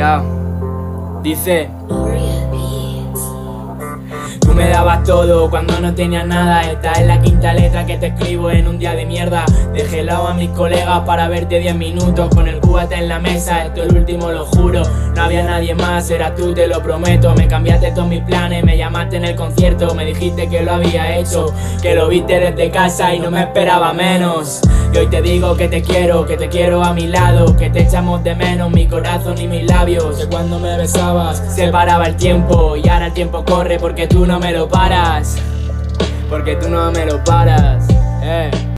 Ya. Dice. Tú me dabas todo cuando no tenía nada. Esta es la quinta letra que te escribo en un día de mierda. Dejé lado a mis colegas para verte 10 minutos con el cubate en la mesa. Esto es el último, lo juro. No había nadie más, era tú, te lo prometo. Me cambiaste todos mis planes, me llamaste en el concierto. Me dijiste que lo había hecho, que lo viste desde casa y no me esperaba menos. Y hoy te digo que te quiero, que te quiero a mi lado, que te echamos de menos mi corazón y mis labios. Que cuando me besabas se paraba el tiempo y ahora el tiempo corre porque tú no me lo paras. Porque tú no me lo paras.